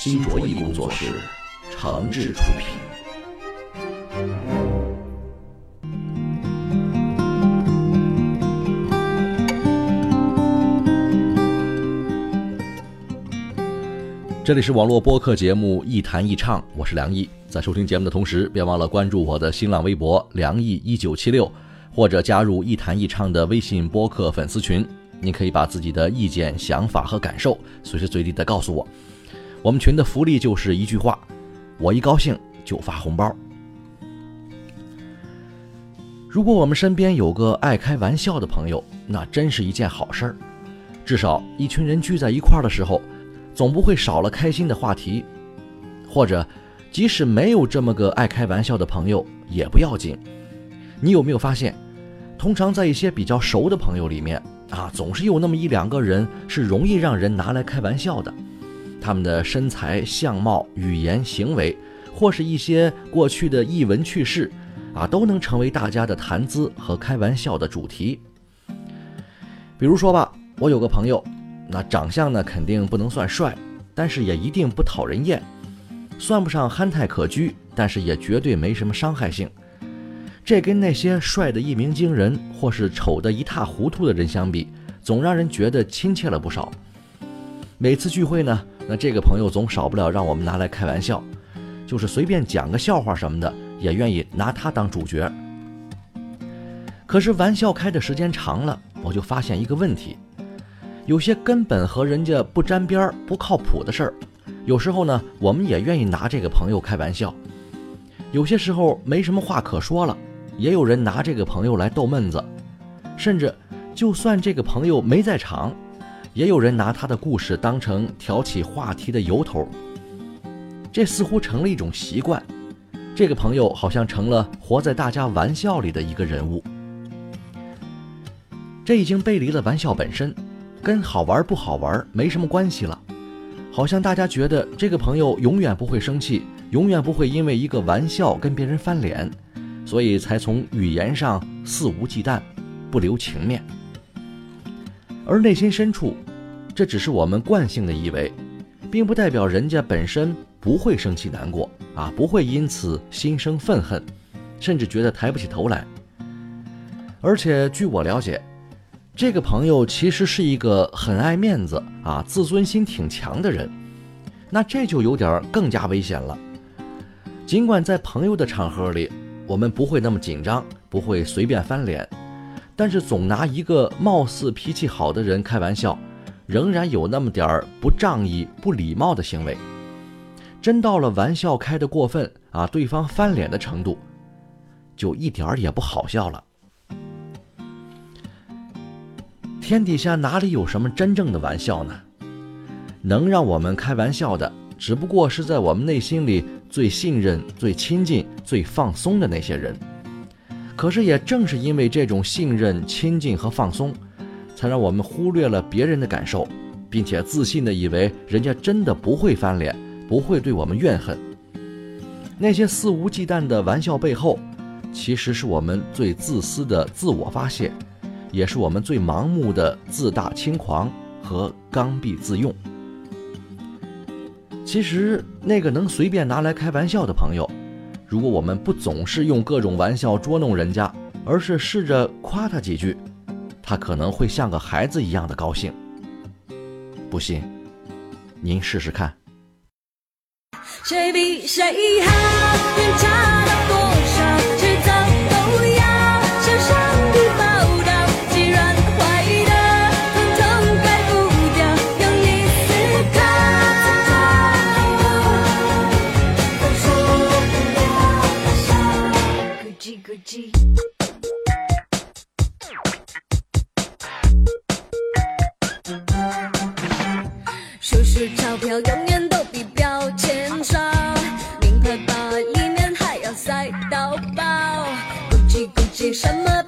新卓艺工作室诚挚出品。这里是网络播客节目《一弹一唱》，我是梁毅。在收听节目的同时，别忘了关注我的新浪微博“梁毅一九七六”，或者加入“一弹一唱”的微信播客粉丝群。您可以把自己的意见、想法和感受随时随地的告诉我。我们群的福利就是一句话：我一高兴就发红包。如果我们身边有个爱开玩笑的朋友，那真是一件好事儿。至少一群人聚在一块儿的时候，总不会少了开心的话题。或者，即使没有这么个爱开玩笑的朋友，也不要紧。你有没有发现，通常在一些比较熟的朋友里面啊，总是有那么一两个人是容易让人拿来开玩笑的。他们的身材、相貌、语言、行为，或是一些过去的逸闻趣事，啊，都能成为大家的谈资和开玩笑的主题。比如说吧，我有个朋友，那长相呢肯定不能算帅，但是也一定不讨人厌，算不上憨态可掬，但是也绝对没什么伤害性。这跟那些帅得一鸣惊人，或是丑得一塌糊涂的人相比，总让人觉得亲切了不少。每次聚会呢，那这个朋友总少不了让我们拿来开玩笑，就是随便讲个笑话什么的，也愿意拿他当主角。可是玩笑开的时间长了，我就发现一个问题：有些根本和人家不沾边、不靠谱的事儿，有时候呢，我们也愿意拿这个朋友开玩笑。有些时候没什么话可说了，也有人拿这个朋友来逗闷子，甚至就算这个朋友没在场。也有人拿他的故事当成挑起话题的由头，这似乎成了一种习惯。这个朋友好像成了活在大家玩笑里的一个人物，这已经背离了玩笑本身，跟好玩不好玩没什么关系了。好像大家觉得这个朋友永远不会生气，永远不会因为一个玩笑跟别人翻脸，所以才从语言上肆无忌惮，不留情面。而内心深处，这只是我们惯性的以为，并不代表人家本身不会生气难过啊，不会因此心生愤恨，甚至觉得抬不起头来。而且据我了解，这个朋友其实是一个很爱面子啊、自尊心挺强的人，那这就有点更加危险了。尽管在朋友的场合里，我们不会那么紧张，不会随便翻脸。但是总拿一个貌似脾气好的人开玩笑，仍然有那么点儿不仗义、不礼貌的行为。真到了玩笑开得过分啊，对方翻脸的程度，就一点儿也不好笑了。天底下哪里有什么真正的玩笑呢？能让我们开玩笑的，只不过是在我们内心里最信任、最亲近、最放松的那些人。可是也正是因为这种信任、亲近和放松，才让我们忽略了别人的感受，并且自信的以为人家真的不会翻脸，不会对我们怨恨。那些肆无忌惮的玩笑背后，其实是我们最自私的自我发泄，也是我们最盲目的自大轻狂和刚愎自用。其实，那个能随便拿来开玩笑的朋友。如果我们不总是用各种玩笑捉弄人家，而是试着夸他几句，他可能会像个孩子一样的高兴。不信，您试试看。谁比谁好？是什么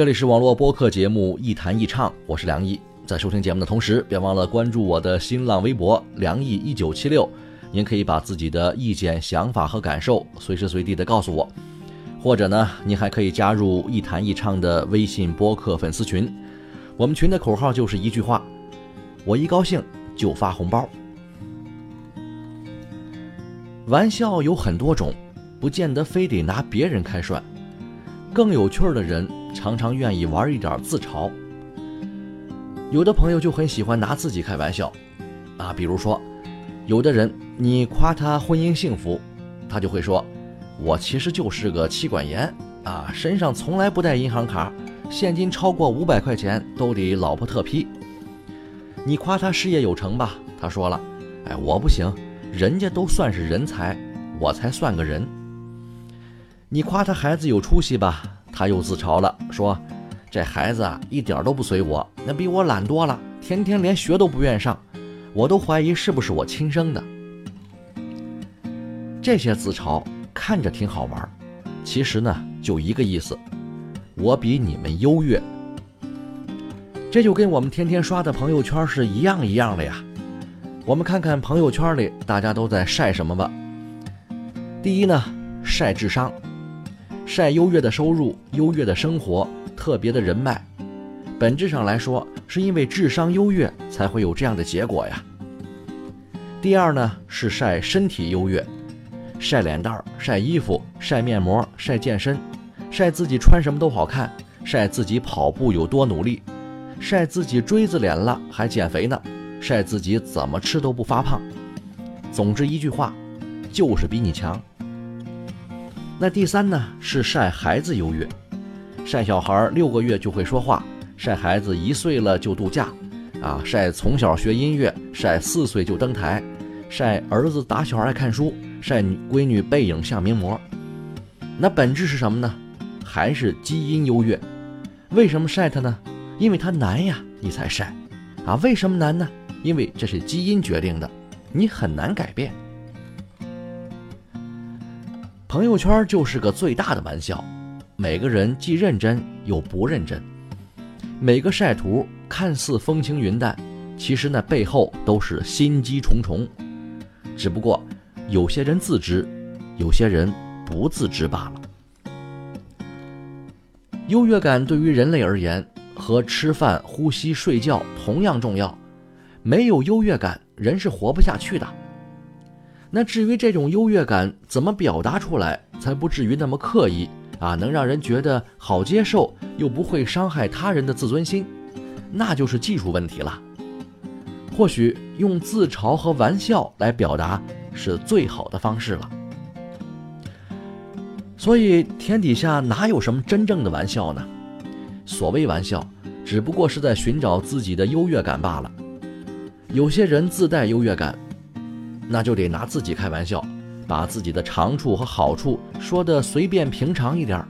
这里是网络播客节目《一弹一唱》，我是梁毅。在收听节目的同时，别忘了关注我的新浪微博“梁毅一九七六”，您可以把自己的意见、想法和感受随时随地的告诉我。或者呢，您还可以加入“一弹一唱”的微信播客粉丝群，我们群的口号就是一句话：我一高兴就发红包。玩笑有很多种，不见得非得拿别人开涮。更有趣的人，常常愿意玩一点自嘲。有的朋友就很喜欢拿自己开玩笑，啊，比如说，有的人你夸他婚姻幸福，他就会说：“我其实就是个妻管严啊，身上从来不带银行卡，现金超过五百块钱都得老婆特批。”你夸他事业有成吧，他说了：“哎，我不行，人家都算是人才，我才算个人。”你夸他孩子有出息吧，他又自嘲了，说：“这孩子啊，一点都不随我，那比我懒多了，天天连学都不愿上，我都怀疑是不是我亲生的。”这些自嘲看着挺好玩，其实呢，就一个意思，我比你们优越。这就跟我们天天刷的朋友圈是一样一样的呀。我们看看朋友圈里大家都在晒什么吧。第一呢，晒智商。晒优越的收入、优越的生活、特别的人脉，本质上来说，是因为智商优越才会有这样的结果呀。第二呢，是晒身体优越，晒脸蛋儿、晒衣服、晒面膜、晒健身，晒自己穿什么都好看，晒自己跑步有多努力，晒自己锥子脸了还减肥呢，晒自己怎么吃都不发胖。总之一句话，就是比你强。那第三呢是晒孩子优越，晒小孩六个月就会说话，晒孩子一岁了就度假，啊，晒从小学音乐，晒四岁就登台，晒儿子打小爱看书，晒闺女背影像名模。那本质是什么呢？还是基因优越。为什么晒它呢？因为它难呀，你才晒。啊，为什么难呢？因为这是基因决定的，你很难改变。朋友圈就是个最大的玩笑，每个人既认真又不认真，每个晒图看似风轻云淡，其实那背后都是心机重重。只不过有些人自知，有些人不自知罢了。优越感对于人类而言，和吃饭、呼吸、睡觉同样重要。没有优越感，人是活不下去的。那至于这种优越感怎么表达出来，才不至于那么刻意啊，能让人觉得好接受，又不会伤害他人的自尊心，那就是技术问题了。或许用自嘲和玩笑来表达是最好的方式了。所以天底下哪有什么真正的玩笑呢？所谓玩笑，只不过是在寻找自己的优越感罢了。有些人自带优越感，那就得拿自己开玩笑，把自己的长处和好处说的随便平常一点儿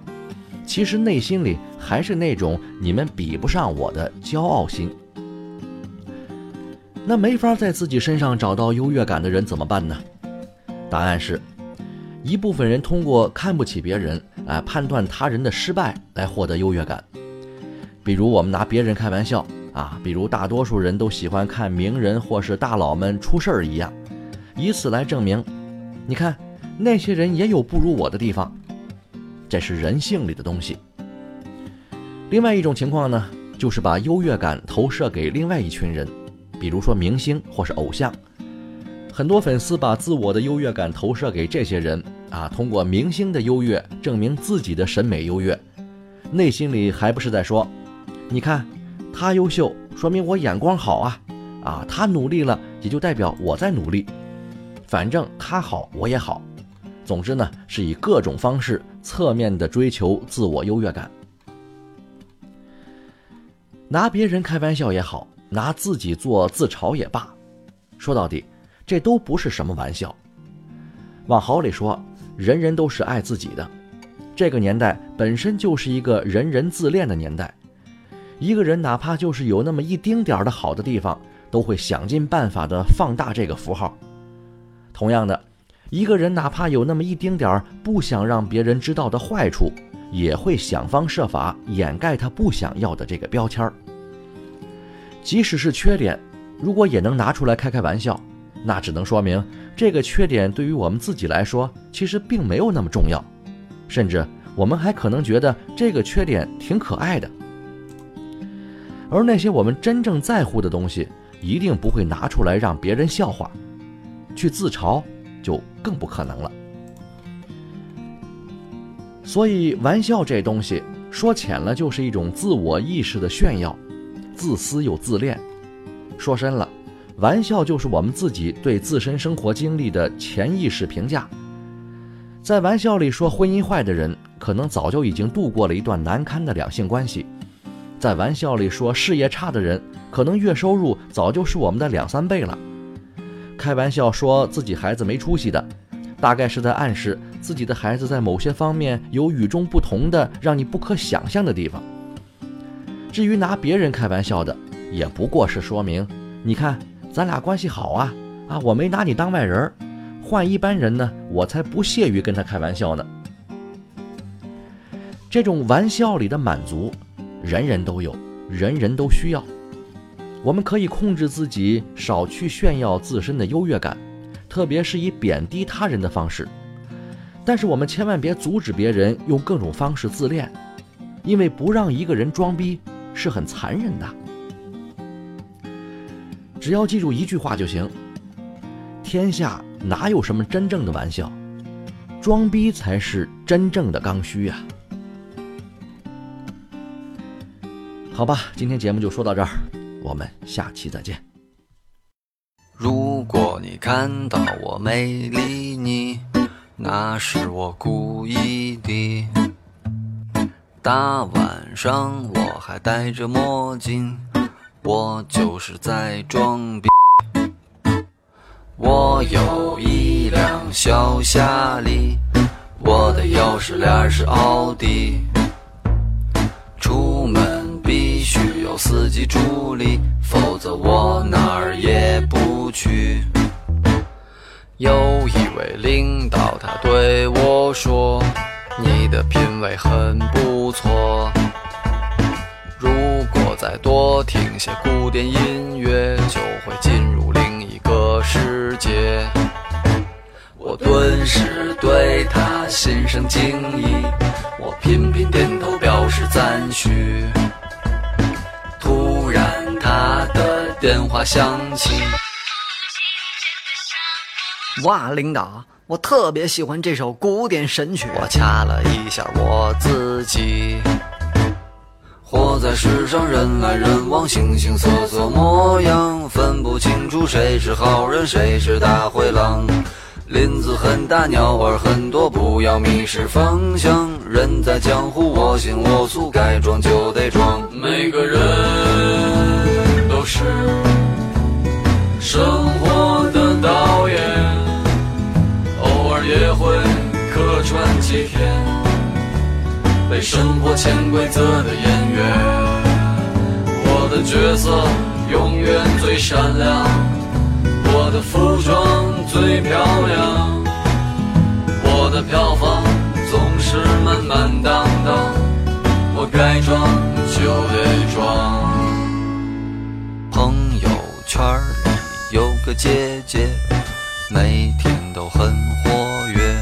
其实内心里还是那种你们比不上我的骄傲心。那没法在自己身上找到优越感的人怎么办呢？答案是，一部分人通过看不起别人，来判断他人的失败来获得优越感。比如我们拿别人开玩笑啊，比如大多数人都喜欢看名人或是大佬们出事儿一样，以此来证明，你看那些人也有不如我的地方，这是人性里的东西。另外一种情况呢，就是把优越感投射给另外一群人。比如说明星或是偶像，很多粉丝把自我的优越感投射给这些人啊，通过明星的优越证明自己的审美优越，内心里还不是在说，你看他优秀，说明我眼光好啊，啊他努力了，也就代表我在努力，反正他好我也好，总之呢是以各种方式侧面的追求自我优越感，拿别人开玩笑也好。拿自己做自嘲也罢，说到底，这都不是什么玩笑。往好里说，人人都是爱自己的。这个年代本身就是一个人人自恋的年代，一个人哪怕就是有那么一丁点儿的好的地方，都会想尽办法的放大这个符号。同样的，一个人哪怕有那么一丁点儿不想让别人知道的坏处，也会想方设法掩盖他不想要的这个标签儿。即使是缺点，如果也能拿出来开开玩笑，那只能说明这个缺点对于我们自己来说，其实并没有那么重要，甚至我们还可能觉得这个缺点挺可爱的。而那些我们真正在乎的东西，一定不会拿出来让别人笑话，去自嘲就更不可能了。所以，玩笑这东西说浅了，就是一种自我意识的炫耀。自私又自恋，说深了，玩笑就是我们自己对自身生活经历的潜意识评价。在玩笑里说婚姻坏的人，可能早就已经度过了一段难堪的两性关系；在玩笑里说事业差的人，可能月收入早就是我们的两三倍了。开玩笑说自己孩子没出息的，大概是在暗示自己的孩子在某些方面有与众不同的、让你不可想象的地方。至于拿别人开玩笑的，也不过是说明，你看咱俩关系好啊，啊，我没拿你当外人换一般人呢，我才不屑于跟他开玩笑呢。这种玩笑里的满足，人人都有，人人都需要。我们可以控制自己，少去炫耀自身的优越感，特别是以贬低他人的方式。但是我们千万别阻止别人用各种方式自恋，因为不让一个人装逼。是很残忍的，只要记住一句话就行：天下哪有什么真正的玩笑，装逼才是真正的刚需呀！好吧，今天节目就说到这儿，我们下期再见。如果你看到我没理你，那是我故意的。大晚上我还戴着墨镜，我就是在装逼。我有一辆小夏利，我的钥匙链是奥迪。有司机助理，否则我哪儿也不去。有一位领导，他对我说：“你的品味很不错。如果再多听些古典音乐，就会进入另一个世界。”我顿时对他心生敬意，我频频点头表示赞许。电话响起。哇，领导，我特别喜欢这首古典神曲。我掐了一下我自己。活在世上，人来人往，形形色色模样，分不清楚谁是好人，谁是大灰狼。林子很大，鸟儿很多，不要迷失方向。人在江湖，我行我素，该装就得装。每个人都是生活的导演，偶尔也会客串几天，被生活潜规则的演员。我的角色永远最闪亮。我的服装最漂亮，我的票房姐姐，每天都很活跃，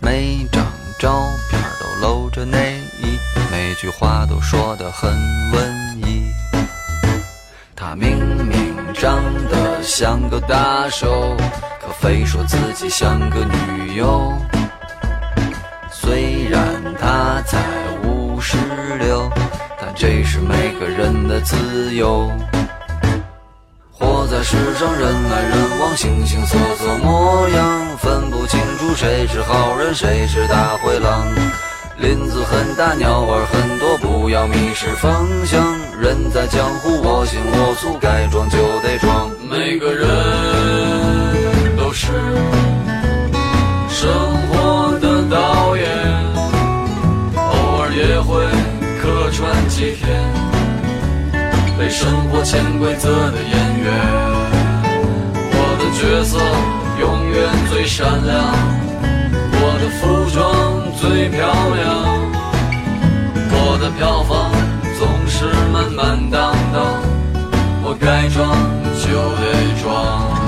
每张照片都露着内衣，每句话都说得很文艺。她明明长得像个大手，可非说自己像个女友。虽然她才五十六，但这是每个人的自由。在世上，人来人往，形形色色模样，分不清楚谁是好人，谁是大灰狼。林子很大，鸟儿很多，不要迷失方向。人在江湖，我行我素，该装就得装。每个人都是生活的导演，偶尔也会客串几天，被生活潜规则的演员。闪亮，我的服装最漂亮，我的票房总是满满当当，我该装就得装。